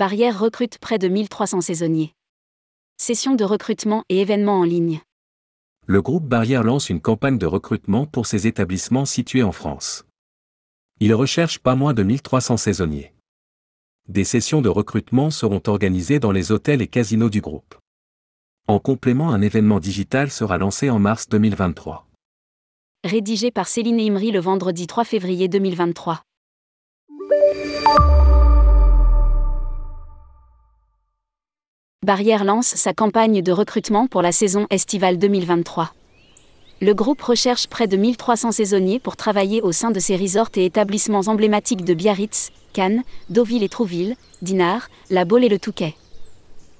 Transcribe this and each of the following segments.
Barrière recrute près de 1300 saisonniers. Session de recrutement et événements en ligne. Le groupe Barrière lance une campagne de recrutement pour ses établissements situés en France. Il recherche pas moins de 1300 saisonniers. Des sessions de recrutement seront organisées dans les hôtels et casinos du groupe. En complément, un événement digital sera lancé en mars 2023. Rédigé par Céline Imri le vendredi 3 février 2023. Barrière lance sa campagne de recrutement pour la saison estivale 2023. Le groupe recherche près de 1300 saisonniers pour travailler au sein de ses resorts et établissements emblématiques de Biarritz, Cannes, Deauville et Trouville, Dinard, La Baule et le Touquet.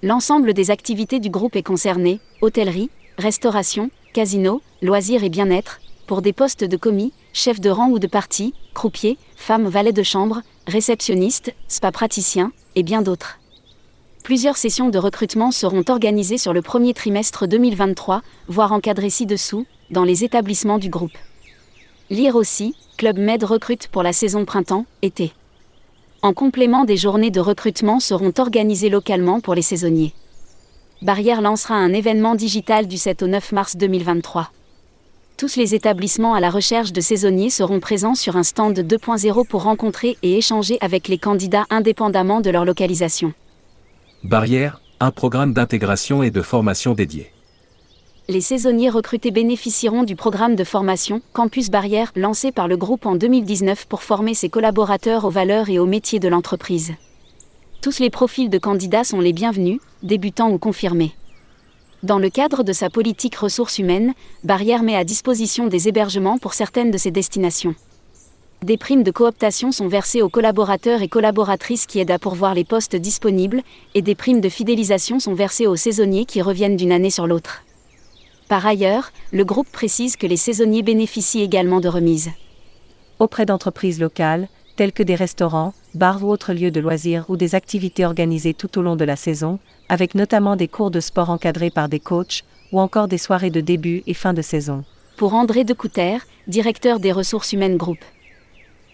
L'ensemble des activités du groupe est concerné, hôtellerie, restauration, casino, loisirs et bien-être, pour des postes de commis, chef de rang ou de partie, croupier, femme valet de chambre, réceptionniste, spa praticien, et bien d'autres. Plusieurs sessions de recrutement seront organisées sur le premier trimestre 2023, voire encadrées ci-dessous, dans les établissements du groupe. Lire aussi, Club Med recrute pour la saison printemps-été. En complément des journées de recrutement seront organisées localement pour les saisonniers. Barrière lancera un événement digital du 7 au 9 mars 2023. Tous les établissements à la recherche de saisonniers seront présents sur un stand 2.0 pour rencontrer et échanger avec les candidats indépendamment de leur localisation. Barrière, un programme d'intégration et de formation dédié. Les saisonniers recrutés bénéficieront du programme de formation Campus Barrière lancé par le groupe en 2019 pour former ses collaborateurs aux valeurs et aux métiers de l'entreprise. Tous les profils de candidats sont les bienvenus, débutants ou confirmés. Dans le cadre de sa politique ressources humaines, Barrière met à disposition des hébergements pour certaines de ses destinations. Des primes de cooptation sont versées aux collaborateurs et collaboratrices qui aident à pourvoir les postes disponibles, et des primes de fidélisation sont versées aux saisonniers qui reviennent d'une année sur l'autre. Par ailleurs, le groupe précise que les saisonniers bénéficient également de remises. Auprès d'entreprises locales, telles que des restaurants, bars ou autres lieux de loisirs ou des activités organisées tout au long de la saison, avec notamment des cours de sport encadrés par des coachs, ou encore des soirées de début et fin de saison. Pour André Decouter, directeur des ressources humaines groupe.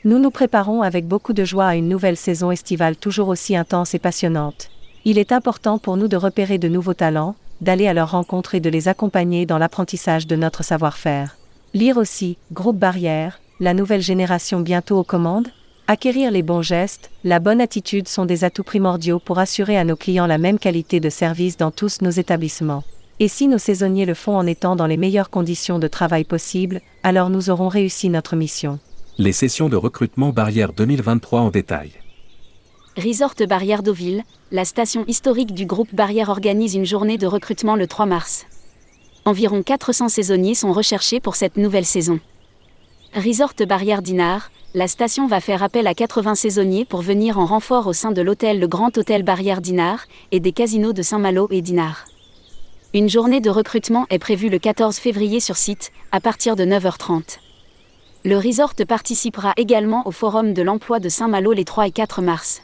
Nous nous préparons avec beaucoup de joie à une nouvelle saison estivale toujours aussi intense et passionnante. Il est important pour nous de repérer de nouveaux talents, d'aller à leur rencontre et de les accompagner dans l'apprentissage de notre savoir-faire. Lire aussi, Groupe Barrière, la nouvelle génération bientôt aux commandes Acquérir les bons gestes, la bonne attitude sont des atouts primordiaux pour assurer à nos clients la même qualité de service dans tous nos établissements. Et si nos saisonniers le font en étant dans les meilleures conditions de travail possibles, alors nous aurons réussi notre mission les sessions de recrutement Barrière 2023 en détail. Resort Barrière Deauville, la station historique du groupe Barrière organise une journée de recrutement le 3 mars. Environ 400 saisonniers sont recherchés pour cette nouvelle saison. Resort Barrière Dinard, la station va faire appel à 80 saisonniers pour venir en renfort au sein de l'hôtel Le Grand Hôtel Barrière Dinard et des casinos de Saint-Malo et Dinard. Une journée de recrutement est prévue le 14 février sur site, à partir de 9h30. Le resort participera également au Forum de l'emploi de Saint-Malo les 3 et 4 mars.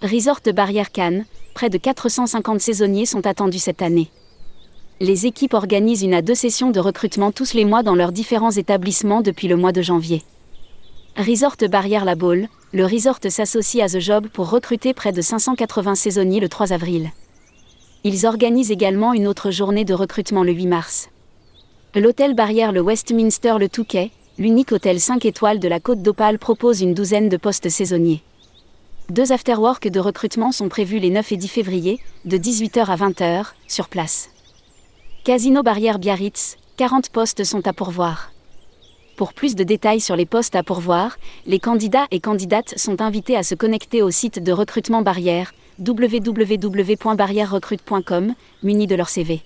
Resort Barrière Cannes, près de 450 saisonniers sont attendus cette année. Les équipes organisent une à deux sessions de recrutement tous les mois dans leurs différents établissements depuis le mois de janvier. Resort Barrière La Baule, le resort s'associe à The Job pour recruter près de 580 saisonniers le 3 avril. Ils organisent également une autre journée de recrutement le 8 mars. L'hôtel Barrière le Westminster le Touquet, l'unique hôtel 5 étoiles de la Côte d'Opale propose une douzaine de postes saisonniers. Deux afterworks de recrutement sont prévus les 9 et 10 février, de 18h à 20h, sur place. Casino Barrière Biarritz, 40 postes sont à pourvoir. Pour plus de détails sur les postes à pourvoir, les candidats et candidates sont invités à se connecter au site de recrutement Barrière, www.barrièrerecrute.com, munis de leur CV.